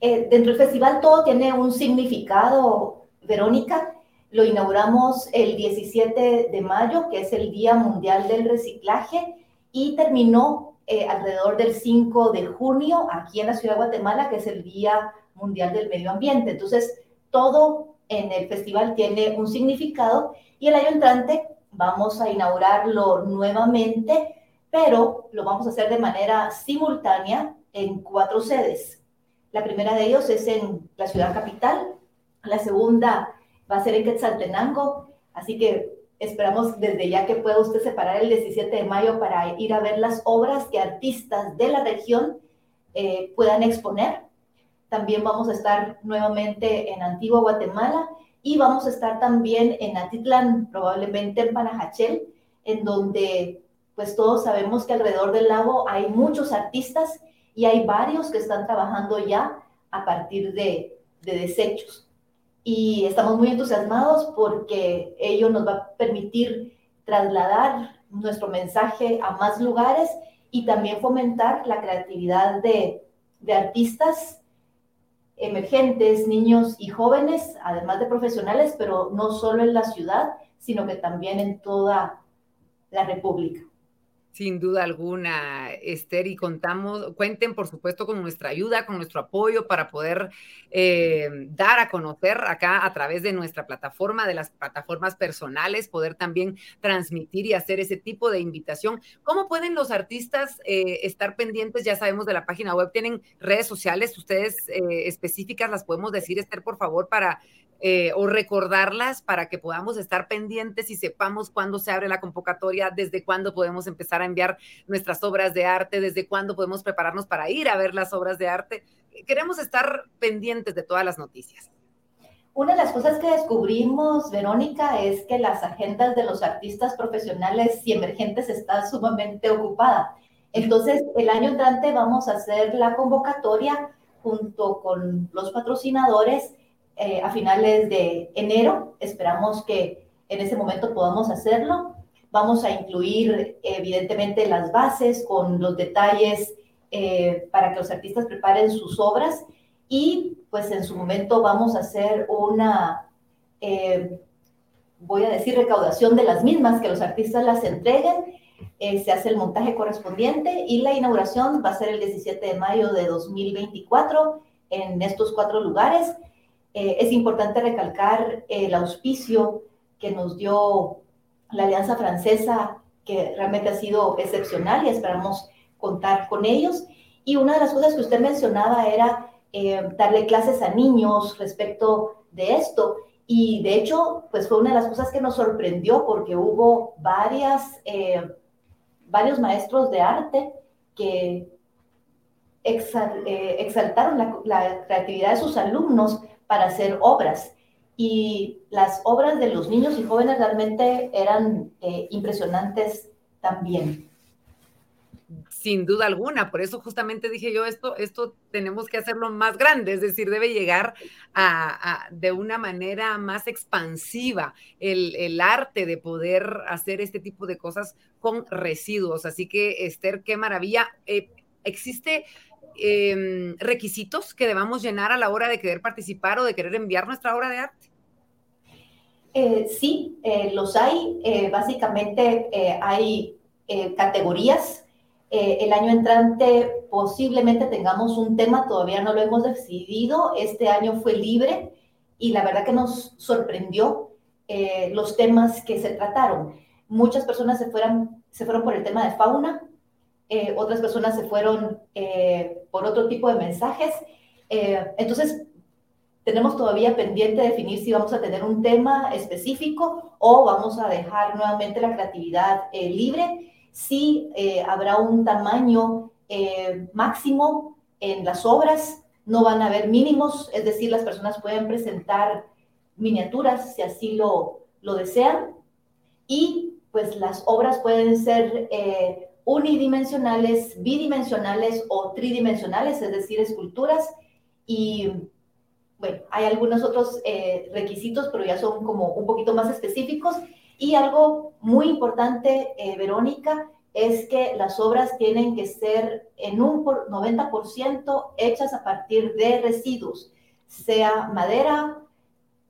eh, dentro del festival todo tiene un significado, Verónica. Lo inauguramos el 17 de mayo, que es el Día Mundial del Reciclaje, y terminó eh, alrededor del 5 de junio aquí en la ciudad de Guatemala, que es el Día Mundial del Medio Ambiente. Entonces, todo en el festival tiene un significado y el año entrante vamos a inaugurarlo nuevamente, pero lo vamos a hacer de manera simultánea en cuatro sedes. La primera de ellos es en la ciudad capital, la segunda va a ser en Quetzaltenango, así que Esperamos desde ya que pueda usted separar el 17 de mayo para ir a ver las obras que artistas de la región eh, puedan exponer. También vamos a estar nuevamente en Antigua Guatemala y vamos a estar también en Atitlán, probablemente en Panajachel, en donde pues todos sabemos que alrededor del lago hay muchos artistas y hay varios que están trabajando ya a partir de, de desechos y estamos muy entusiasmados porque ello nos va a permitir trasladar nuestro mensaje a más lugares y también fomentar la creatividad de, de artistas emergentes, niños y jóvenes, además de profesionales, pero no solo en la ciudad, sino que también en toda la República. Sin duda alguna, Esther, y contamos, cuenten por supuesto con nuestra ayuda, con nuestro apoyo para poder eh, dar a conocer acá a través de nuestra plataforma, de las plataformas personales, poder también transmitir y hacer ese tipo de invitación. ¿Cómo pueden los artistas eh, estar pendientes? Ya sabemos de la página web, tienen redes sociales, ustedes eh, específicas, las podemos decir, Esther, por favor, para eh, o recordarlas para que podamos estar pendientes y sepamos cuándo se abre la convocatoria, desde cuándo podemos empezar a enviar nuestras obras de arte, desde cuándo podemos prepararnos para ir a ver las obras de arte. Queremos estar pendientes de todas las noticias. Una de las cosas que descubrimos, Verónica, es que las agendas de los artistas profesionales y emergentes están sumamente ocupadas. Entonces, el año entrante vamos a hacer la convocatoria junto con los patrocinadores eh, a finales de enero. Esperamos que en ese momento podamos hacerlo. Vamos a incluir evidentemente las bases con los detalles eh, para que los artistas preparen sus obras y pues en su momento vamos a hacer una, eh, voy a decir, recaudación de las mismas, que los artistas las entreguen. se hace el montaje correspondiente y la inauguración va a ser el 17 de mayo de 2024 en estos cuatro lugares. Eh, es importante recalcar el auspicio que nos dio la Alianza Francesa, que realmente ha sido excepcional y esperamos contar con ellos. Y una de las cosas que usted mencionaba era eh, darle clases a niños respecto de esto. Y de hecho, pues fue una de las cosas que nos sorprendió porque hubo varias, eh, varios maestros de arte que exaltaron la creatividad de sus alumnos para hacer obras. Y las obras de los niños y jóvenes realmente eran eh, impresionantes también. Sin duda alguna, por eso justamente dije yo, esto, esto tenemos que hacerlo más grande, es decir, debe llegar a, de una manera más expansiva el, arte de poder hacer este tipo de cosas con residuos. Así que, Esther, qué maravilla. Eh, ¿Existe Em, requisitos que debamos llenar a la hora de querer participar o de querer enviar nuestra obra de arte? Eh, sí, eh, los hay. Eh, básicamente hay categorías. el año entrante posiblemente tengamos un tema, todavía no lo hemos decidido. Este año fue libre y la verdad que nos sorprendió los temas que se trataron. Muchas personas se, fueron, se fueron por el tema de fauna, eh, otras personas se fueron eh, por otro tipo de mensajes. Eh, entonces, tenemos todavía pendiente definir si vamos a tener un tema específico o vamos a dejar nuevamente la creatividad libre, si habrá un tamaño máximo en las obras, no van a haber mínimos, es decir, las personas pueden presentar miniaturas si así lo, lo desean. Y pues las obras pueden ser unidimensionales, bidimensionales o tridimensionales, es decir, esculturas. Y bueno, hay algunos otros eh, requisitos, pero ya son como un poquito más específicos. Y algo muy importante, eh, Verónica, es que las obras tienen que ser en un 90% hechas a partir de residuos, sea madera,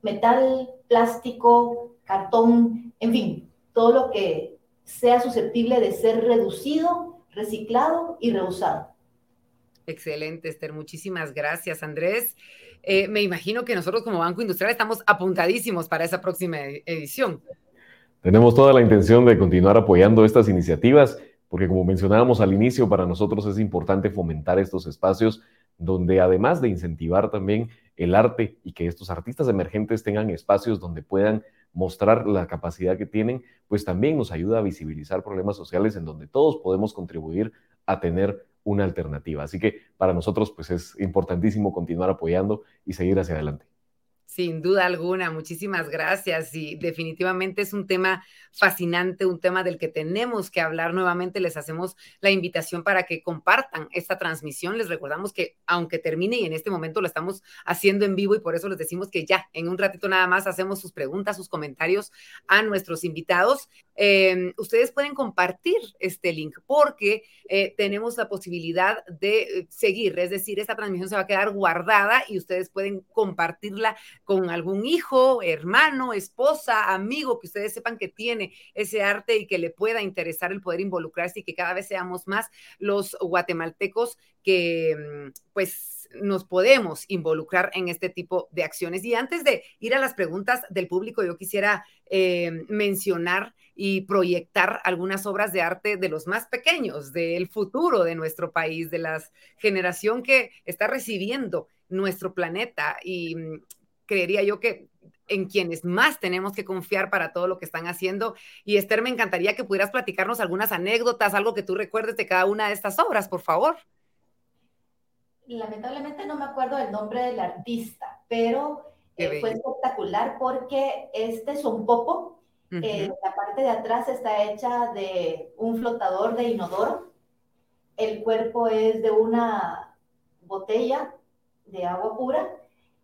metal, plástico, cartón, en fin, todo lo que sea susceptible de ser reducido, reciclado y reusado. Excelente, Esther. Muchísimas gracias, Andrés. Eh, me imagino que nosotros como Banco Industrial estamos apuntadísimos para esa próxima e-, edición. Tenemos toda la intención de continuar apoyando estas iniciativas, porque como mencionábamos al inicio, para nosotros es importante fomentar estos espacios donde además de incentivar también el arte y que estos artistas emergentes tengan espacios donde puedan mostrar la capacidad que tienen, pues también nos ayuda a visibilizar problemas sociales en donde todos podemos contribuir a tener una alternativa. Así que para nosotros pues es importantísimo continuar apoyando y seguir hacia adelante. Sin duda alguna, muchísimas gracias. Y definitivamente es un tema fascinante, un tema del que tenemos que hablar. Nuevamente les hacemos la invitación para que compartan esta transmisión. Les recordamos que aunque termine y en este momento lo estamos haciendo en vivo y por eso les decimos que ya en un ratito nada más hacemos sus preguntas, sus comentarios a nuestros invitados. Em, ustedes pueden compartir este link porque eh, tenemos la posibilidad de eh, seguir, es decir, esta transmisión se va a quedar guardada y ustedes pueden compartirla con algún hijo, hermano, esposa, amigo que ustedes sepan que tiene ese arte y que le pueda interesar el poder involucrarse y que cada vez seamos más los guatemaltecos que mm, pues nos podemos involucrar en este tipo de acciones. Y antes de ir a las preguntas del público, yo quisiera eh, mencionar y proyectar algunas obras de arte de los más pequeños, del futuro de nuestro país, de la generación que está recibiendo nuestro planeta. Y mm, creería yo que en quienes más tenemos que confiar para todo lo que están haciendo. Y Esther, me encantaría que pudieras platicarnos algunas anécdotas, algo que tú recuerdes de cada una de estas obras, por favor. Lamentablemente no me acuerdo del nombre del artista, pero eh, fue espectacular porque este son popo, eh, la parte de atrás está hecha de un flotador de inodoro, el cuerpo es de una botella de agua pura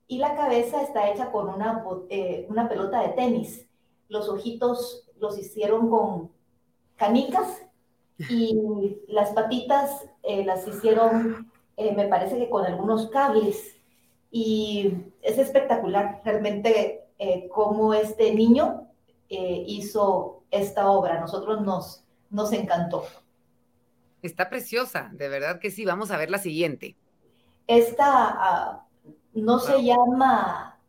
y la cabeza está hecha con una, eh, una pelota de tenis. Los ojitos los hicieron con canicas y [laughs] las patitas eh, las hicieron, eh, me parece que con algunos cables. Y es espectacular realmente cómo este niño hizo esta obra. nosotros nos, nos encantó. Está preciosa, de verdad que sí. Vamos a ver la siguiente. Esta ah, no se llama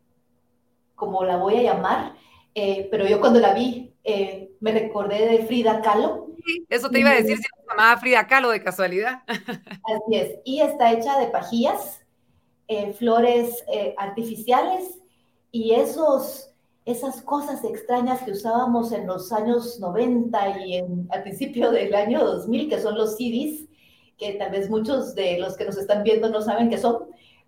como la voy a llamar, eh, pero yo cuando la vi eh, me recordé de Frida Kahlo. eso te iba a decir si se llamaba Frida Kahlo de casualidad. [laughs] Así es, y está hecha de pajillas, eh, flores artificiales y esos, esas cosas extrañas que usábamos en los años 90 y en, al principio del año 2000, que son los CDs, que tal vez muchos de los que nos están viendo no saben qué son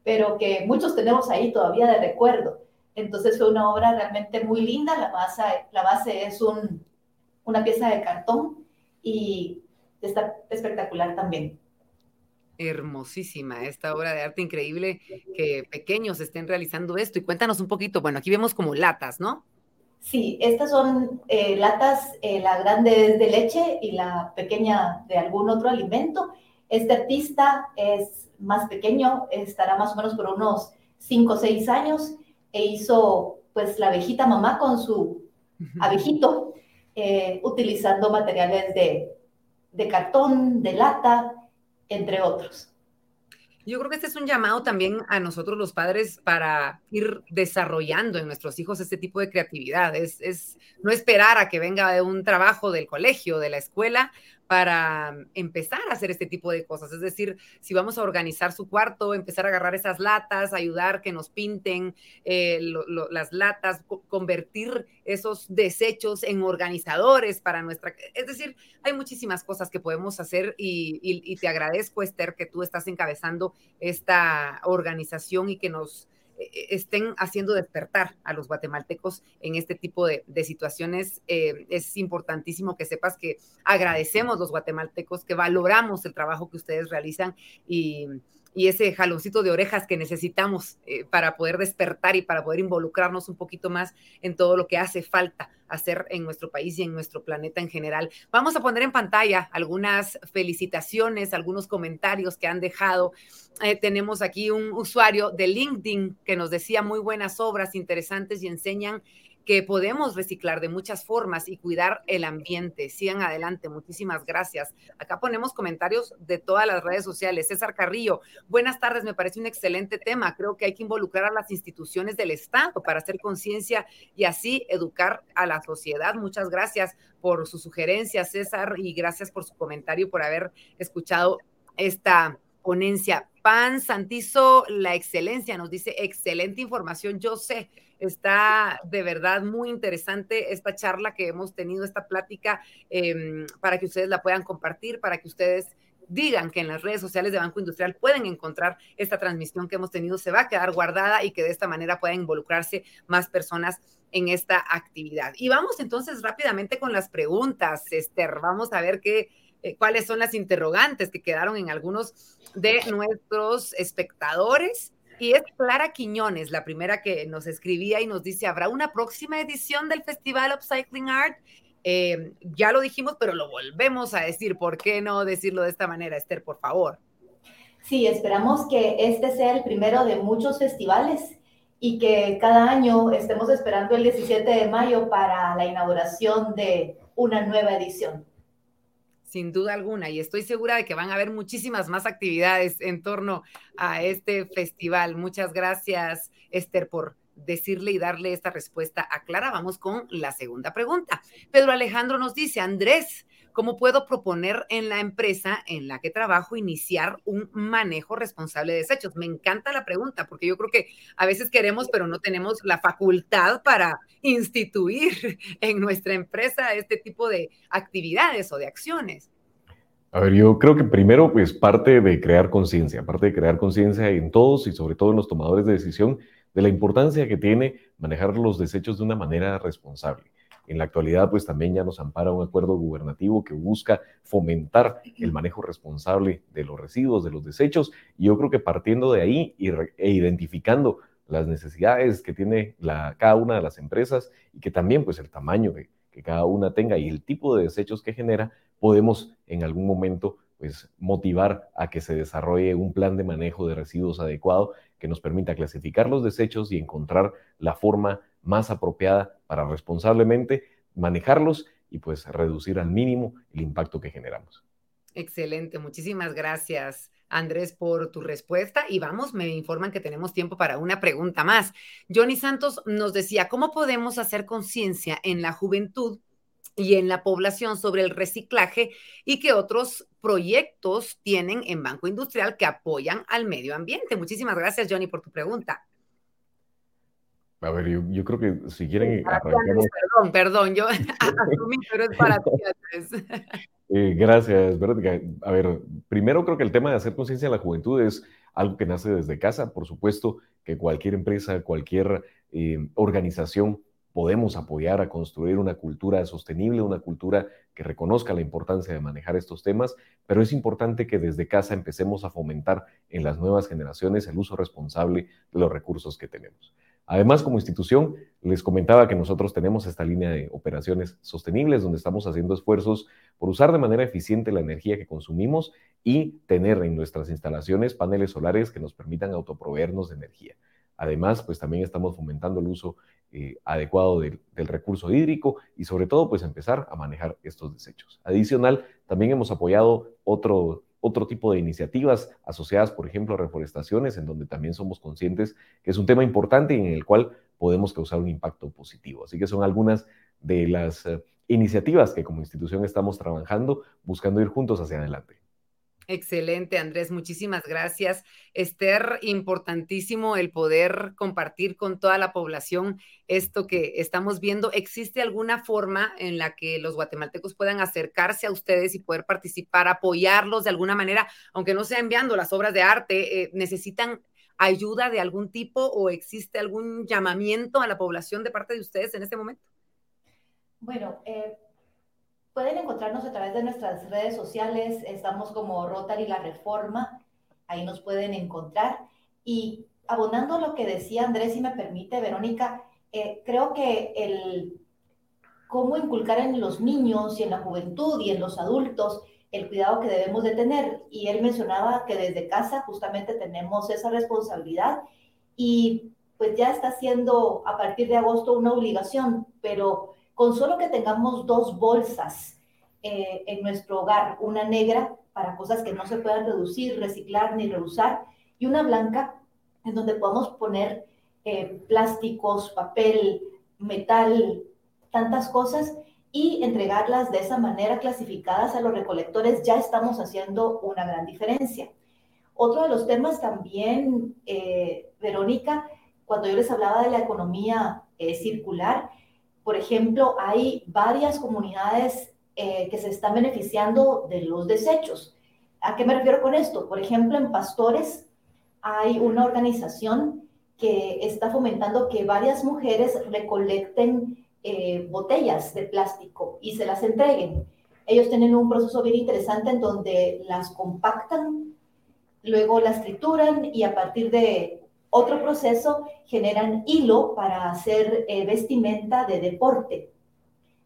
pero que muchos tenemos ahí todavía de recuerdo. Entonces fue una obra realmente muy linda, la base, la base es un, una pieza de cartón y está espectacular también. Hermosísima esta obra de arte increíble que pequeños estén realizando esto. Y cuéntanos un poquito, bueno, aquí vemos como latas, ¿no? Sí, estas son eh, latas, eh, la grande es de leche y la pequeña de algún otro alimento. Este artista es más pequeño, estará más o menos por unos 5 o 6 años, e hizo pues la abejita mamá con su abejito, eh, utilizando materiales de, de cartón, de lata, entre otros. Yo creo que este es un llamado también a nosotros los padres para ir desarrollando en nuestros hijos este tipo de creatividad. Es, es no esperar a que venga de un trabajo del colegio, de la escuela, para empezar a hacer este tipo de cosas. Es decir, si vamos a organizar su cuarto, empezar a agarrar esas latas, ayudar que nos pinten eh, las latas, convertir esos desechos en organizadores para nuestra... Es decir, hay muchísimas cosas que podemos hacer y, y te agradezco, Esther, que tú estás encabezando esta organización y que nos estén haciendo despertar a los guatemaltecos en este tipo de, situaciones. Eh, es importantísimo que sepas que agradecemos los guatemaltecos, que valoramos el trabajo que ustedes realizan y, ese jaloncito de orejas que necesitamos eh, para poder despertar y para poder involucrarnos un poquito más en todo lo que hace falta hacer en nuestro país y en nuestro planeta en general. Vamos a poner en pantalla algunas felicitaciones, algunos comentarios que han dejado. Eh, tenemos aquí un usuario de LinkedIn que nos decía muy buenas obras interesantes y enseñan que podemos reciclar de muchas formas y cuidar el ambiente. Sigan adelante, muchísimas gracias. Acá ponemos comentarios de todas las redes sociales. César Carrillo, buenas tardes, me parece un excelente tema. Creo que hay que involucrar a las instituciones del Estado para hacer conciencia y así educar a la sociedad. Muchas gracias por su sugerencia, César, y gracias por su comentario, por haber escuchado esta ponencia. Pan Santizo, la excelencia, nos dice excelente información, yo sé Está de verdad muy interesante esta charla que hemos tenido, esta plática, em, para que ustedes la puedan compartir, para que ustedes digan que en las redes sociales de Banco Industrial pueden encontrar esta transmisión que hemos tenido, se va a quedar guardada y que de esta manera puedan involucrarse más personas en esta actividad. Y vamos entonces rápidamente con las preguntas, Esther. Vamos a ver qué, eh, cuáles son las interrogantes que quedaron en algunos de nuestros espectadores. Y es Clara Quiñones, la primera que nos escribía y nos dice, ¿habrá una próxima edición del Festival Upcycling Art? Eh, ya lo dijimos, pero lo volvemos a decir. ¿Por qué no decirlo de esta manera, Esther, por favor? Sí, esperamos que este sea el primero de muchos festivales y que cada año estemos esperando el 17 de mayo para la inauguración de una nueva edición. Sin duda alguna, y estoy segura de que van a haber muchísimas más actividades en torno a este festival. Muchas gracias, Esther, por decirle y darle esta respuesta a Clara. Vamos con la segunda pregunta. Pedro Alejandro nos dice, Andrés, ¿cómo puedo proponer en la empresa en la que trabajo iniciar un manejo responsable de desechos? Me encanta la pregunta porque yo creo que a veces queremos, pero no tenemos la facultad para instituir [laughs] en nuestra empresa este tipo de actividades o de acciones. A ver, yo creo que primero, pues parte de crear conciencia, parte de crear conciencia en todos y sobre todo en los tomadores de decisión, de la importancia que tiene manejar los desechos de una manera responsable. En la actualidad, pues también ya nos ampara un acuerdo gubernativo que busca fomentar el manejo responsable de los residuos, de los desechos, y yo creo que partiendo de ahí e identificando las necesidades que tiene cada una de las empresas y que también pues el tamaño que, que cada una tenga y el tipo de desechos que genera, podemos en algún momento pues motivar a que se desarrolle un plan de manejo de residuos adecuado que nos permita clasificar los desechos y encontrar la forma más apropiada para responsablemente manejarlos y pues reducir al mínimo el impacto que generamos. Excelente, muchísimas gracias. Andrés, por tu respuesta. Y vamos, me informan que tenemos tiempo para una pregunta más. Johnny Santos nos decía, ¿cómo podemos hacer conciencia en la juventud y en la población sobre el reciclaje y qué otros proyectos tienen en Banco Industrial que apoyan al medio ambiente. Muchísimas gracias, Johnny, por tu pregunta. A ver, yo, creo que si quieren... perdón, perdón, yo [laughs] [laughs] asumí, pero es para ti, [laughs] eh, gracias, Verónica. A ver, primero creo que el tema de hacer conciencia en la juventud es algo que nace desde casa. Por supuesto que cualquier empresa, cualquier eh, organización podemos apoyar a construir una cultura sostenible, una cultura que reconozca la importancia de manejar estos temas, pero es importante que desde casa empecemos a fomentar en las nuevas generaciones el uso responsable de los recursos que tenemos. Además, como institución, les comentaba que nosotros tenemos esta línea de operaciones sostenibles donde estamos haciendo esfuerzos por usar de manera eficiente la energía que consumimos y tener en nuestras instalaciones paneles solares que nos permitan autoproveernos de energía. Además, pues también estamos fomentando el uso eh, adecuado del, recurso hídrico y sobre todo pues empezar a manejar estos desechos. Adicional, también hemos apoyado otro, otro tipo de iniciativas asociadas, por ejemplo, a reforestaciones, en donde también somos conscientes que es un tema importante y en el cual podemos causar un impacto positivo. Así que son algunas de las eh, iniciativas que como institución estamos trabajando, buscando ir juntos hacia adelante. Excelente, Andrés. Muchísimas gracias. Esther, importantísimo el poder compartir con toda la población esto que estamos viendo. ¿Existe alguna forma en la que los guatemaltecos puedan acercarse a ustedes y poder participar, apoyarlos de alguna manera, aunque no sea enviando las obras de arte? Eh, ¿Necesitan ayuda de algún tipo o existe algún llamamiento a la población de parte de ustedes en este momento? Bueno, eh, Pueden encontrarnos a través de nuestras redes sociales, estamos como Rotary La Reforma, ahí nos pueden encontrar. Y abonando lo que decía Andrés, si me permite, Verónica, eh, creo que el cómo inculcar en los niños y en la juventud y en los adultos el cuidado que debemos de tener. Y él mencionaba que desde casa justamente tenemos esa responsabilidad y pues ya está siendo a partir de agosto una obligación, pero con solo que tengamos dos bolsas eh, en nuestro hogar, una negra para cosas que no se puedan reducir, reciclar ni reusar, y una blanca en donde podamos poner eh, plásticos, papel, metal, tantas cosas, y entregarlas de esa manera clasificadas a los recolectores, ya estamos haciendo una gran diferencia. Otro de los temas también, eh, Verónica, cuando yo les hablaba de la economía circular, por ejemplo, hay varias comunidades eh, que se están beneficiando de los desechos. ¿A qué me refiero con esto? Por ejemplo, en Pastores hay una organización que está fomentando que varias mujeres recolecten eh, botellas de plástico y se las entreguen. Ellos tienen un proceso bien interesante en donde las compactan, luego las trituran y a partir de otro proceso generan hilo para hacer eh, vestimenta de deporte.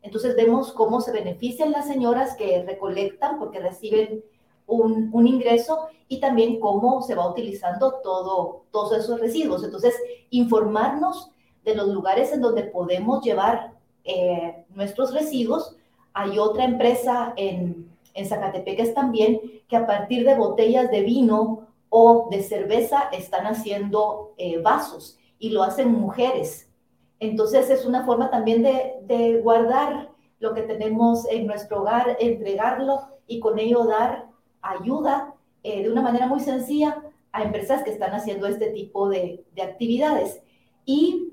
Entonces vemos cómo se benefician las señoras que recolectan porque reciben un, un, ingreso y también cómo se va utilizando todo, todos esos residuos. Entonces, informarnos de los lugares en donde podemos llevar eh, nuestros residuos. Hay otra empresa en, en Zacatepeques también que a partir de botellas de vino o de cerveza están haciendo eh, vasos y lo hacen mujeres. Entonces es una forma también de, de guardar lo que tenemos en nuestro hogar, entregarlo y con ello dar ayuda eh, de una manera muy sencilla a empresas que están haciendo este tipo de, de actividades. Y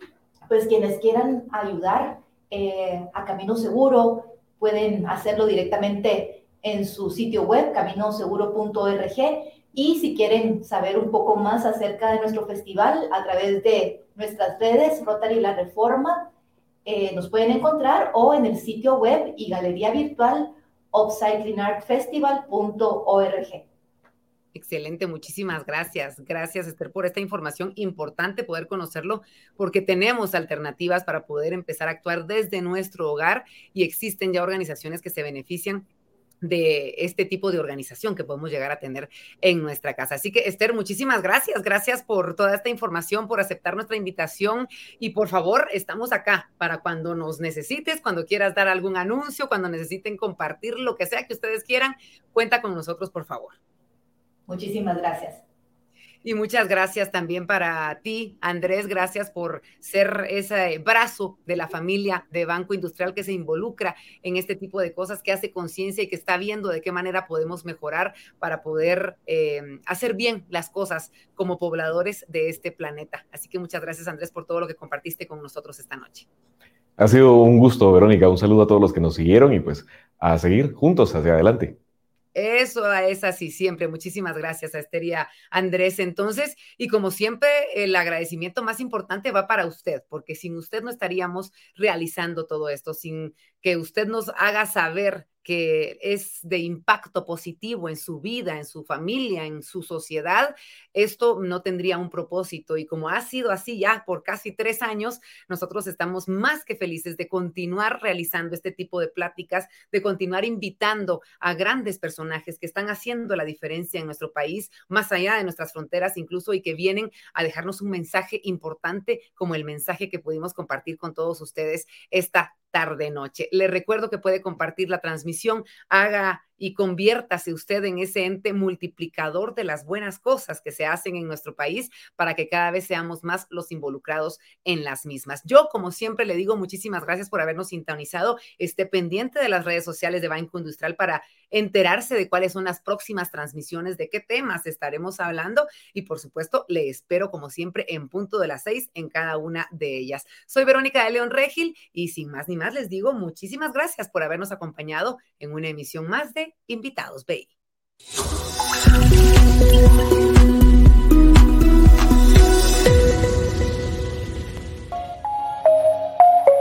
pues quienes quieran ayudar eh, a Camino Seguro pueden hacerlo directamente en su sitio web, caminoseguro.org. Y si quieren saber un poco más acerca de nuestro festival a través de nuestras redes, Rotary La Reforma, eh, nos pueden encontrar o en el sitio web y galería virtual upcyclingartfestival.org. Excelente, muchísimas gracias. Gracias, Esther, por esta información importante, poder conocerlo, porque tenemos alternativas para poder empezar a actuar desde nuestro hogar y existen ya organizaciones que se benefician de este tipo de organización que podemos llegar a tener en nuestra casa. Así que, Esther, muchísimas gracias. Gracias por toda esta información, por aceptar nuestra invitación y por favor, estamos acá para cuando nos necesites, cuando quieras dar algún anuncio, cuando necesiten compartir lo que sea que ustedes quieran, cuenta con nosotros, por favor. Muchísimas gracias. Y muchas gracias también para ti, Andrés. Gracias por ser ese brazo de la familia de Banco Industrial que se involucra en este tipo de cosas, que hace conciencia y que está viendo de qué manera podemos mejorar para poder eh, hacer bien las cosas como pobladores de este planeta. Así que muchas gracias, Andrés, por todo lo que compartiste con nosotros esta noche. Ha sido un gusto, Verónica. Un saludo a todos los que nos siguieron y pues a seguir juntos hacia adelante. Eso es así siempre. Muchísimas gracias a Esther Andrés. Entonces, y como siempre, el agradecimiento más importante va para usted, porque sin usted no estaríamos realizando todo esto, sin que usted nos haga saber que es de impacto positivo en su vida, en su familia, en su sociedad, esto no tendría un propósito. Y como ha sido así ya por casi tres años, nosotros estamos más que felices de continuar realizando este tipo de pláticas, de continuar invitando a grandes personajes que están haciendo la diferencia en nuestro país, más allá de nuestras fronteras incluso, y que vienen a dejarnos un mensaje importante como el mensaje que pudimos compartir con todos ustedes esta tarde noche. Le recuerdo que puede compartir la transmisión, haga y conviértase usted en ese ente multiplicador de las buenas cosas que se hacen en nuestro país para que cada vez seamos más los involucrados en las mismas. Yo, como siempre, le digo muchísimas gracias por habernos sintonizado. Esté pendiente de las redes sociales de Banco Industrial para enterarse de cuáles son las próximas transmisiones, de qué temas estaremos hablando y, por supuesto, le espero, como siempre, en punto de las seis en cada una de ellas. Soy Verónica de León Regil y sin más ni más les digo muchísimas gracias por habernos acompañado en una emisión más de Invitados Bay.